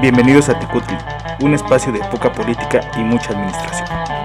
Bienvenidos a Tecutli, un espacio de poca política y mucha administración.